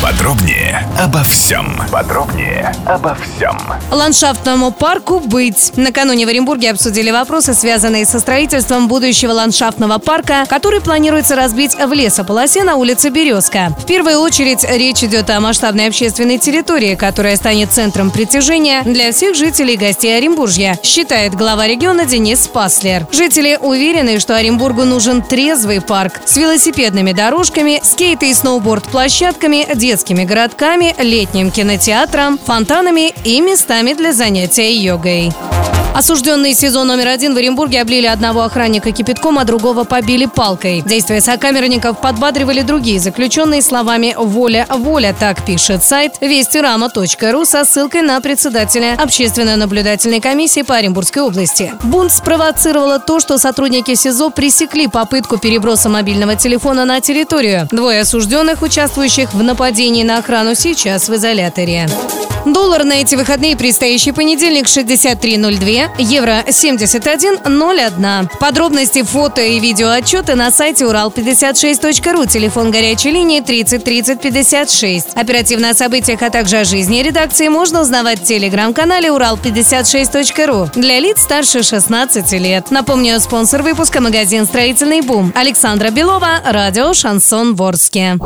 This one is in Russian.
Подробнее обо всем. Подробнее обо всем. Ландшафтному парку быть. Накануне в Оренбурге обсудили вопросы, связанные со строительством будущего ландшафтного парка, который планируется разбить в лесополосе на улице Березка. В первую очередь речь идет о масштабной общественной территории, которая станет центром притяжения для всех жителей и гостей Оренбуржья, считает глава региона Денис Спаслер. Жители уверены, что Оренбургу нужен трезвый парк с велосипедными дорожками, скейт и сноуборд-площадками, детскими городками, летним кинотеатром, фонтанами и местами для занятия йогой. Осужденный сезон номер один в Оренбурге облили одного охранника кипятком, а другого побили палкой. Действия сокамерников подбадривали другие заключенные словами «Воля, воля», так пишет сайт вестирама.ру со ссылкой на председателя общественно-наблюдательной комиссии по Оренбургской области. Бунт спровоцировало то, что сотрудники СИЗО пресекли попытку переброса мобильного телефона на территорию. Двое осужденных, участвующих в нападении на охрану, сейчас в изоляторе. Доллар на эти выходные предстоящий понедельник 63.02, евро 71.01. Подробности, фото и видео отчеты на сайте урал56.ру, телефон горячей линии 30 30 56. Оперативно о событиях, а также о жизни редакции можно узнавать в телеграм-канале урал56.ру для лиц старше 16 лет. Напомню, спонсор выпуска магазин «Строительный бум». Александра Белова, радио «Шансон Ворске».